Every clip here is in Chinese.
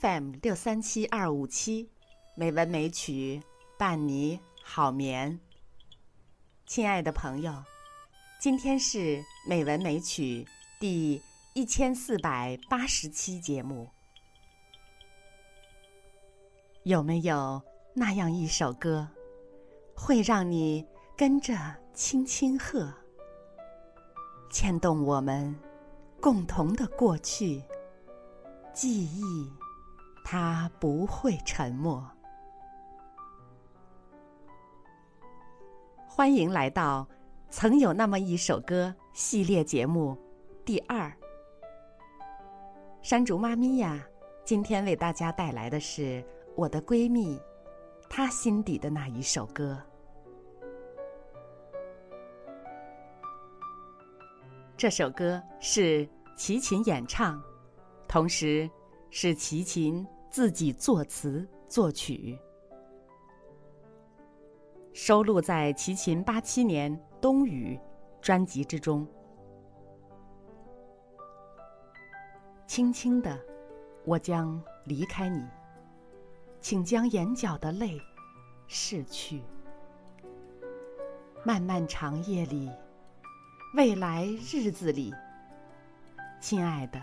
FM 六三七二五七，美文美曲伴你好眠。亲爱的朋友，今天是美文美曲第一千四百八十期节目。有没有那样一首歌，会让你跟着轻轻和，牵动我们共同的过去？记忆，他不会沉默。欢迎来到《曾有那么一首歌》系列节目第二。山竹妈咪呀，今天为大家带来的是我的闺蜜她心底的那一首歌。这首歌是齐秦演唱。同时，是齐秦自己作词作曲，收录在齐秦八七年《冬雨》专辑之中。轻轻的，我将离开你，请将眼角的泪拭去。漫漫长夜里，未来日子里，亲爱的。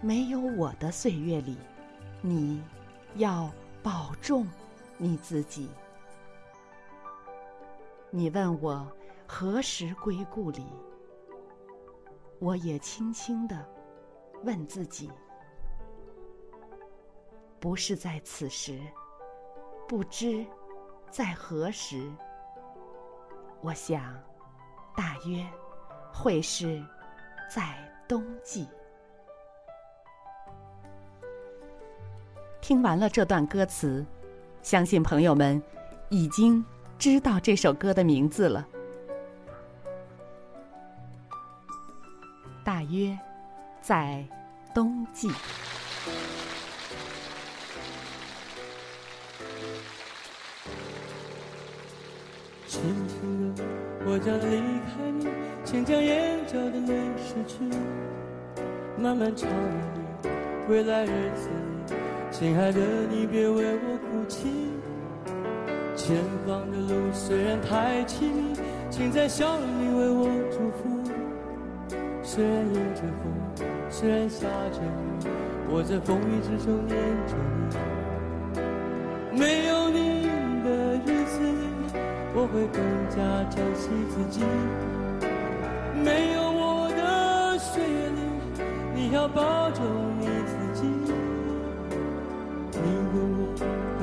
没有我的岁月里，你要保重你自己。你问我何时归故里，我也轻轻的问自己：不是在此时，不知在何时。我想。大约会是在冬季。听完了这段歌词，相信朋友们已经知道这首歌的名字了。大约在冬季。轻轻的，我将离开你，请将眼角的泪拭去。漫漫长夜里，未来日子里，亲爱的你别为我哭泣。前方的路虽然太凄迷，请在笑容里为我祝福。虽然迎着风，虽然下着雨，我在风雨之中念着你。没有你的日子。我会更加珍惜自己。没有我的岁月里，你要保重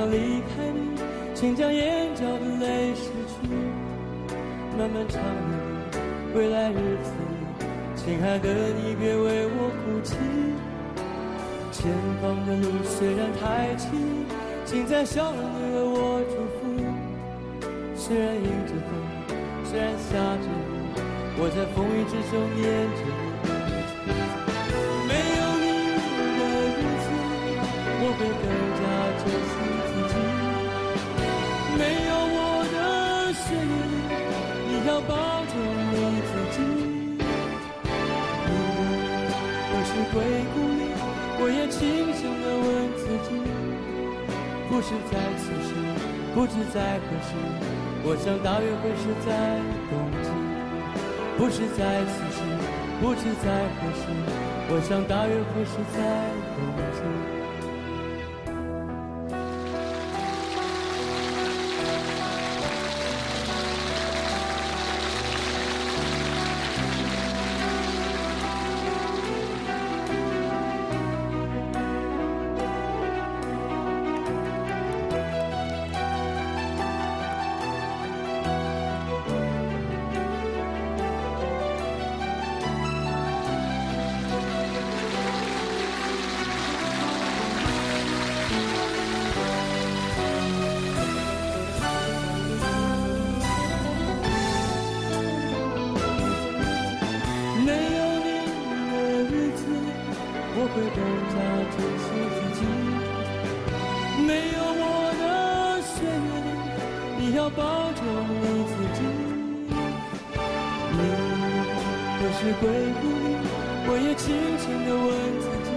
要离开你，请将眼角的泪拭去。漫漫长夜里，未来日子里，亲爱的你别为我哭泣。前方的路虽然太凄，请在笑容里为我祝福。虽然迎着风，虽然下着雨，我在风雨之中念着你。没有你的日子，我会更加月，你要保重你自己。你问何时归故里，我也轻声地问自己。不是在此时，不知在何时，我想大约会是在冬季。不是在此时，不知在何时，我想大约会是在冬季。何时归故里？我也轻轻地问自己。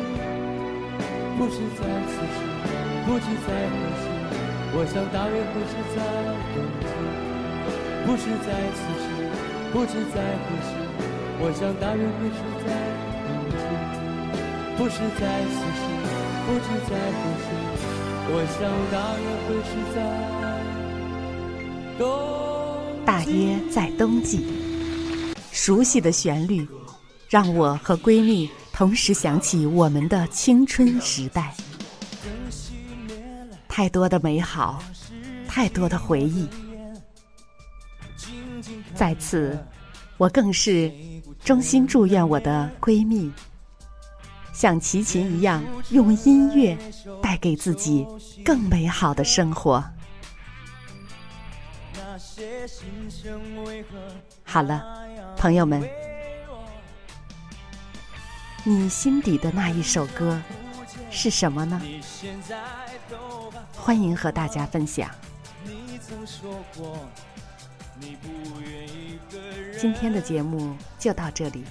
不是在此时，不知在何时。我想大约会是在冬季。不是在此时，不知在何时。我想大约会是在冬季。不是在此时，不知在何时。我想大约会是在。大约在冬季，熟悉的旋律，让我和闺蜜同时想起我们的青春时代。太多的美好，太多的回忆。在此，我更是衷心祝愿我的闺蜜，像齐秦一样，用音乐带给自己更美好的生活。好了，朋友们，你心底的那一首歌是什么呢？欢迎和大家分享。今天的节目就到这里，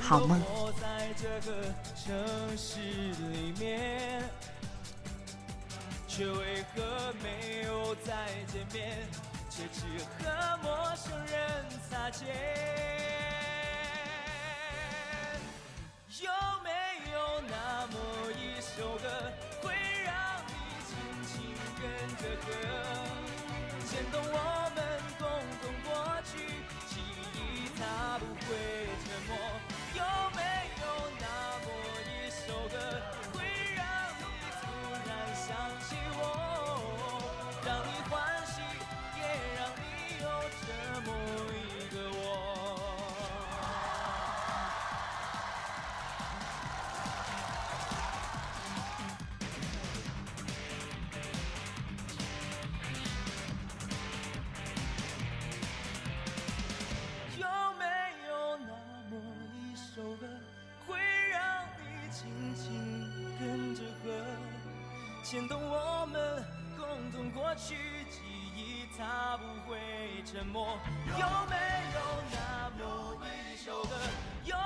好梦。却为何没有再见面，却只和陌生人间？有没有那么一首歌，会让你轻轻跟着和，牵动我首歌会让你轻轻跟着和牵动我们共同过去，记忆它不会沉默。有没有那么一首歌？有。